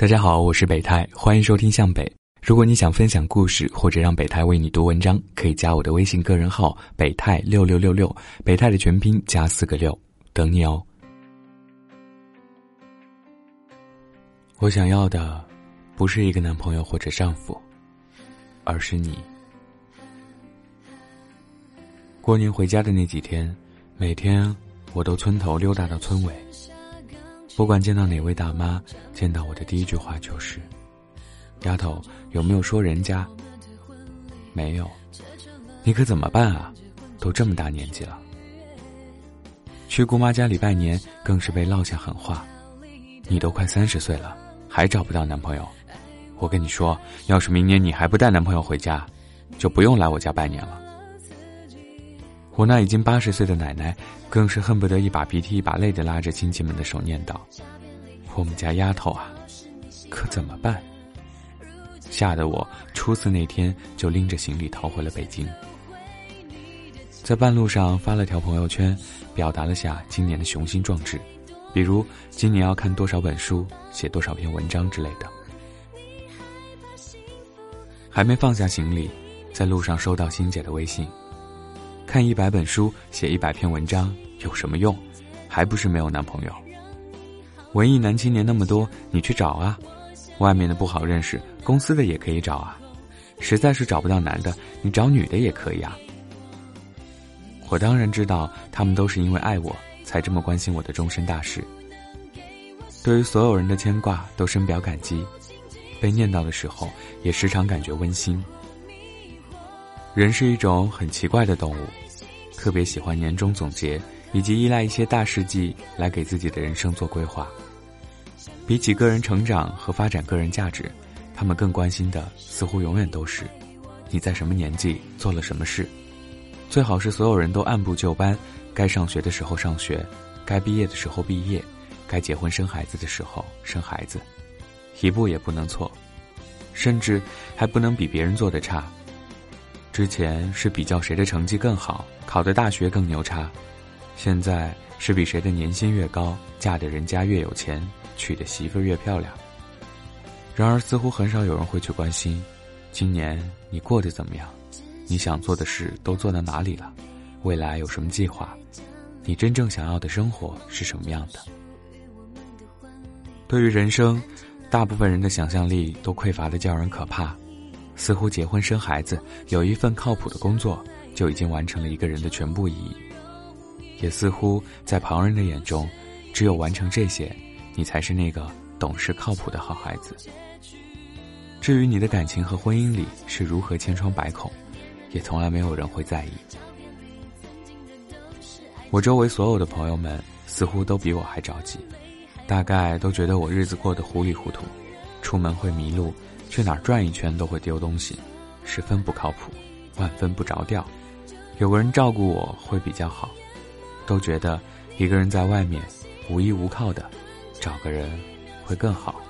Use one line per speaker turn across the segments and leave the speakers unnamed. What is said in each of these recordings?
大家好，我是北太，欢迎收听向北。如果你想分享故事，或者让北太为你读文章，可以加我的微信个人号北太六六六六，北太的全拼加四个六，等你哦。我想要的，不是一个男朋友或者丈夫，而是你。过年回家的那几天，每天我都村头溜达到村尾。不管见到哪位大妈，见到我的第一句话就是：“丫头，有没有说人家？”没有，你可怎么办啊？都这么大年纪了。去姑妈家里拜年，更是被落下狠话：“你都快三十岁了，还找不到男朋友？我跟你说，要是明年你还不带男朋友回家，就不用来我家拜年了。”我那已经八十岁的奶奶，更是恨不得一把鼻涕一把泪的拉着亲戚们的手念叨：“我们家丫头啊，可怎么办？”吓得我初四那天就拎着行李逃回了北京。在半路上发了条朋友圈，表达了下今年的雄心壮志，比如今年要看多少本书、写多少篇文章之类的。还没放下行李，在路上收到欣姐的微信。看一百本书，写一百篇文章有什么用？还不是没有男朋友。文艺男青年那么多，你去找啊！外面的不好认识，公司的也可以找啊。实在是找不到男的，你找女的也可以啊。我当然知道，他们都是因为爱我才这么关心我的终身大事。对于所有人的牵挂，都深表感激。被念叨的时候，也时常感觉温馨。人是一种很奇怪的动物，特别喜欢年终总结，以及依赖一些大事记来给自己的人生做规划。比起个人成长和发展个人价值，他们更关心的似乎永远都是你在什么年纪做了什么事。最好是所有人都按部就班，该上学的时候上学，该毕业的时候毕业，该结婚生孩子的时候生孩子，一步也不能错，甚至还不能比别人做的差。之前是比较谁的成绩更好，考的大学更牛叉，现在是比谁的年薪越高，嫁的人家越有钱，娶的媳妇越漂亮。然而，似乎很少有人会去关心，今年你过得怎么样？你想做的事都做到哪里了？未来有什么计划？你真正想要的生活是什么样的？对于人生，大部分人的想象力都匮乏的叫人可怕。似乎结婚生孩子，有一份靠谱的工作，就已经完成了一个人的全部意义。也似乎在旁人的眼中，只有完成这些，你才是那个懂事靠谱的好孩子。至于你的感情和婚姻里是如何千疮百孔，也从来没有人会在意。我周围所有的朋友们似乎都比我还着急，大概都觉得我日子过得糊里糊涂，出门会迷路。去哪儿转一圈都会丢东西，十分不靠谱，万分不着调。有个人照顾我会比较好，都觉得一个人在外面无依无靠的，找个人会更好。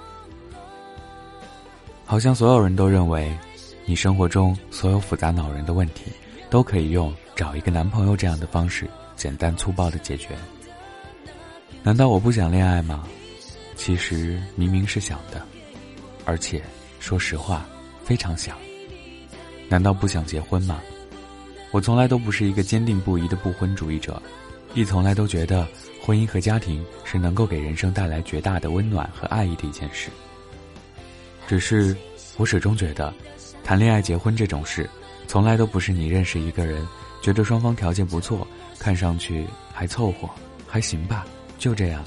好像所有人都认为，你生活中所有复杂恼人的问题，都可以用找一个男朋友这样的方式简单粗暴的解决。难道我不想恋爱吗？其实明明是想的，而且。说实话，非常想。难道不想结婚吗？我从来都不是一个坚定不移的不婚主义者，亦从来都觉得婚姻和家庭是能够给人生带来绝大的温暖和爱意的一件事。只是，我始终觉得，谈恋爱、结婚这种事，从来都不是你认识一个人，觉得双方条件不错，看上去还凑合，还行吧，就这样，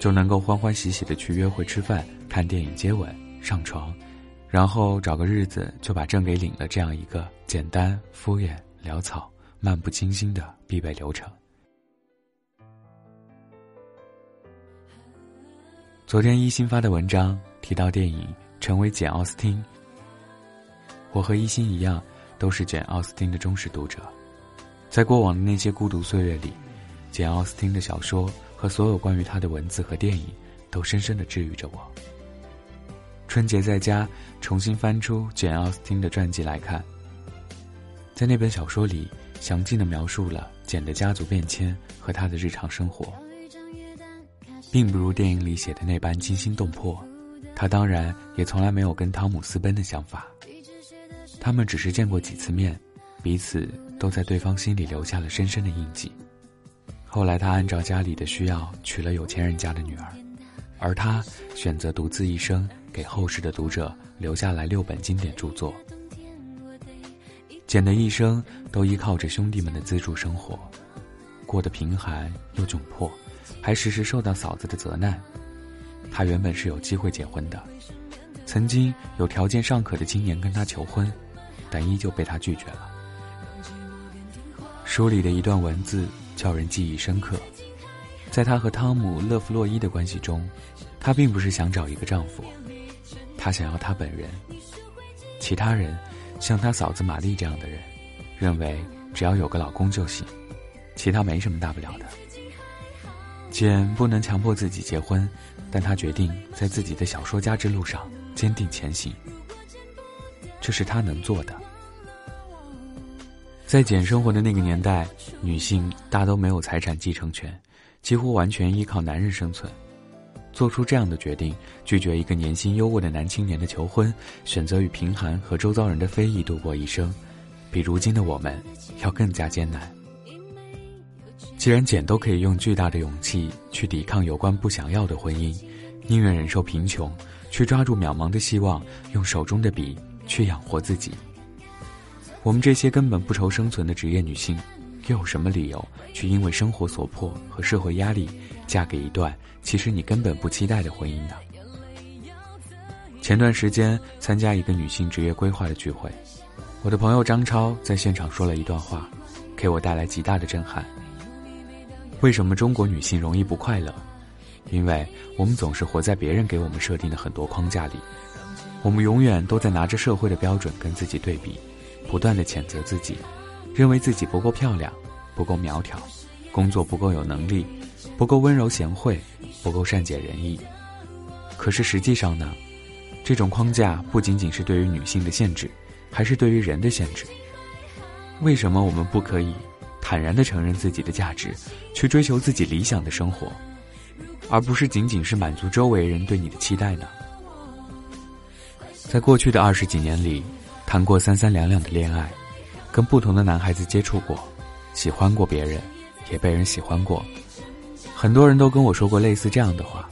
就能够欢欢喜喜的去约会、吃饭、看电影、接吻、上床。然后找个日子就把证给领了，这样一个简单、敷衍、潦草、漫不经心的必备流程。昨天一心发的文章提到电影《成为简·奥斯汀》，我和一心一样，都是简·奥斯汀的忠实读者。在过往的那些孤独岁月里，简·奥斯汀的小说和所有关于他的文字和电影，都深深的治愈着我。春节在家重新翻出简·奥斯汀的传记来看，在那本小说里，详尽的描述了简的家族变迁和他的日常生活，并不如电影里写的那般惊心动魄，他当然也从来没有跟汤姆私奔的想法。他们只是见过几次面，彼此都在对方心里留下了深深的印记。后来，他按照家里的需要娶了有钱人家的女儿，而他选择独自一生，给后世的读者留下来六本经典著作。简的一生都依靠着兄弟们的资助生活，过得贫寒又窘迫，还时时受到嫂子的责难。他原本是有机会结婚的，曾经有条件尚可的青年跟他求婚，但依旧被他拒绝了。书里的一段文字叫人记忆深刻，在他和汤姆·勒弗洛伊的关系中，他并不是想找一个丈夫，他想要他本人，其他人。像他嫂子玛丽这样的人，认为只要有个老公就行，其他没什么大不了的。简不能强迫自己结婚，但他决定在自己的小说家之路上坚定前行。这是他能做的。在简生活的那个年代，女性大都没有财产继承权，几乎完全依靠男人生存。做出这样的决定，拒绝一个年薪优渥的男青年的求婚，选择与贫寒和周遭人的非议度过一生，比如今的我们要更加艰难。既然简都可以用巨大的勇气去抵抗有关不想要的婚姻，宁愿忍受贫穷，去抓住渺茫的希望，用手中的笔去养活自己。我们这些根本不愁生存的职业女性，又有什么理由去因为生活所迫和社会压力？嫁给一段其实你根本不期待的婚姻呢？前段时间参加一个女性职业规划的聚会，我的朋友张超在现场说了一段话，给我带来极大的震撼。为什么中国女性容易不快乐？因为我们总是活在别人给我们设定的很多框架里，我们永远都在拿着社会的标准跟自己对比，不断的谴责自己，认为自己不够漂亮，不够苗条，工作不够有能力。不够温柔贤惠，不够善解人意。可是实际上呢，这种框架不仅仅是对于女性的限制，还是对于人的限制。为什么我们不可以坦然的承认自己的价值，去追求自己理想的生活，而不是仅仅是满足周围人对你的期待呢？在过去的二十几年里，谈过三三两两的恋爱，跟不同的男孩子接触过，喜欢过别人，也被人喜欢过。很多人都跟我说过类似这样的话。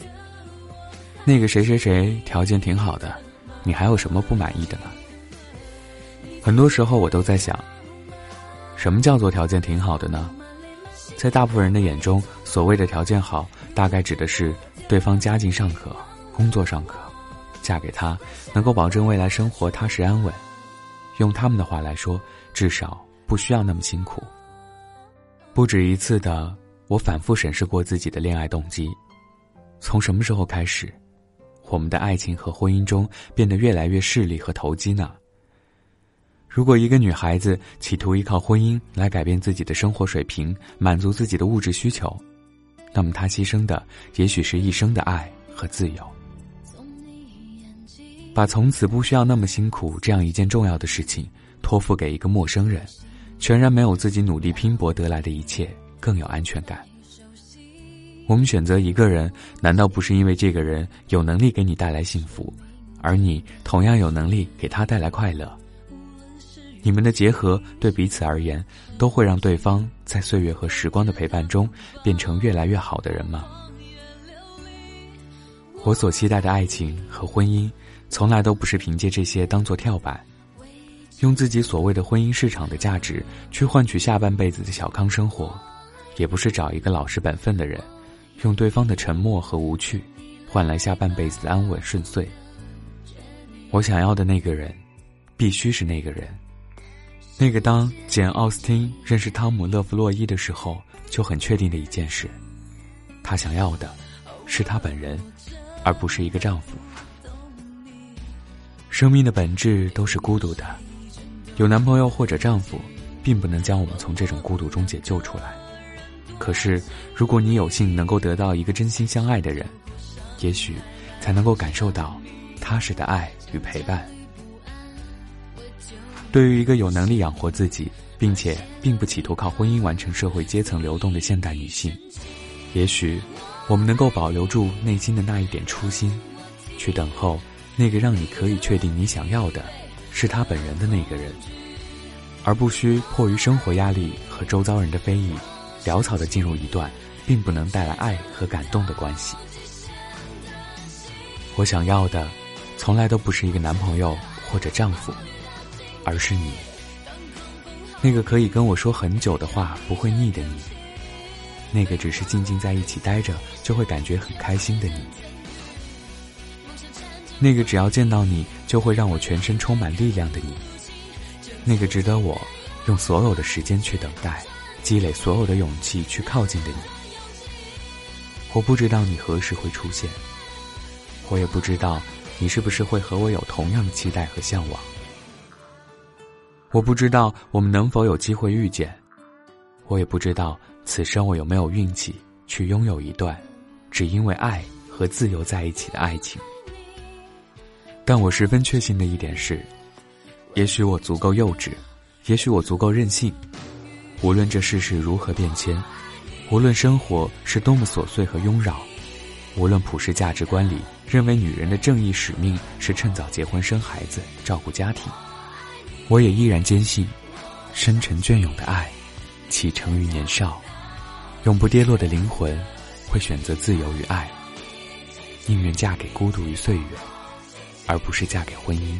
那个谁谁谁条件挺好的，你还有什么不满意的呢？很多时候我都在想，什么叫做条件挺好的呢？在大部分人的眼中，所谓的条件好，大概指的是对方家境尚可，工作尚可，嫁给他能够保证未来生活踏实安稳。用他们的话来说，至少不需要那么辛苦。不止一次的。我反复审视过自己的恋爱动机，从什么时候开始，我们的爱情和婚姻中变得越来越势利和投机呢？如果一个女孩子企图依靠婚姻来改变自己的生活水平，满足自己的物质需求，那么她牺牲的也许是一生的爱和自由。把从此不需要那么辛苦这样一件重要的事情托付给一个陌生人，全然没有自己努力拼搏得来的一切。更有安全感。我们选择一个人，难道不是因为这个人有能力给你带来幸福，而你同样有能力给他带来快乐？你们的结合对彼此而言，都会让对方在岁月和时光的陪伴中变成越来越好的人吗？我所期待的爱情和婚姻，从来都不是凭借这些当做跳板，用自己所谓的婚姻市场的价值去换取下半辈子的小康生活。也不是找一个老实本分的人，用对方的沉默和无趣，换来下半辈子的安稳顺遂。我想要的那个人，必须是那个人，那个当简·奥斯汀认识汤姆·勒弗洛伊的时候就很确定的一件事：他想要的，是他本人，而不是一个丈夫。生命的本质都是孤独的，有男朋友或者丈夫，并不能将我们从这种孤独中解救出来。可是，如果你有幸能够得到一个真心相爱的人，也许才能够感受到踏实的爱与陪伴。对于一个有能力养活自己，并且并不企图靠婚姻完成社会阶层流动的现代女性，也许我们能够保留住内心的那一点初心，去等候那个让你可以确定你想要的，是他本人的那个人，而不需迫于生活压力和周遭人的非议，潦草的进入一段并不能带来爱和感动的关系。我想要的，从来都不是一个男朋友或者丈夫，而是你，那个可以跟我说很久的话不会腻的你，那个只是静静在一起待着就会感觉很开心的你，那个只要见到你就会让我全身充满力量的你，那个值得我用所有的时间去等待，积累所有的勇气去靠近的你。我不知道你何时会出现。我也不知道，你是不是会和我有同样的期待和向往。我不知道我们能否有机会遇见，我也不知道此生我有没有运气去拥有一段，只因为爱和自由在一起的爱情。但我十分确信的一点是，也许我足够幼稚，也许我足够任性。无论这世事如何变迁，无论生活是多么琐碎和庸扰。无论普世价值观里认为女人的正义使命是趁早结婚生孩子照顾家庭，我也依然坚信，深沉隽永的爱，启程于年少，永不跌落的灵魂，会选择自由与爱，宁愿嫁给孤独与岁月，而不是嫁给婚姻。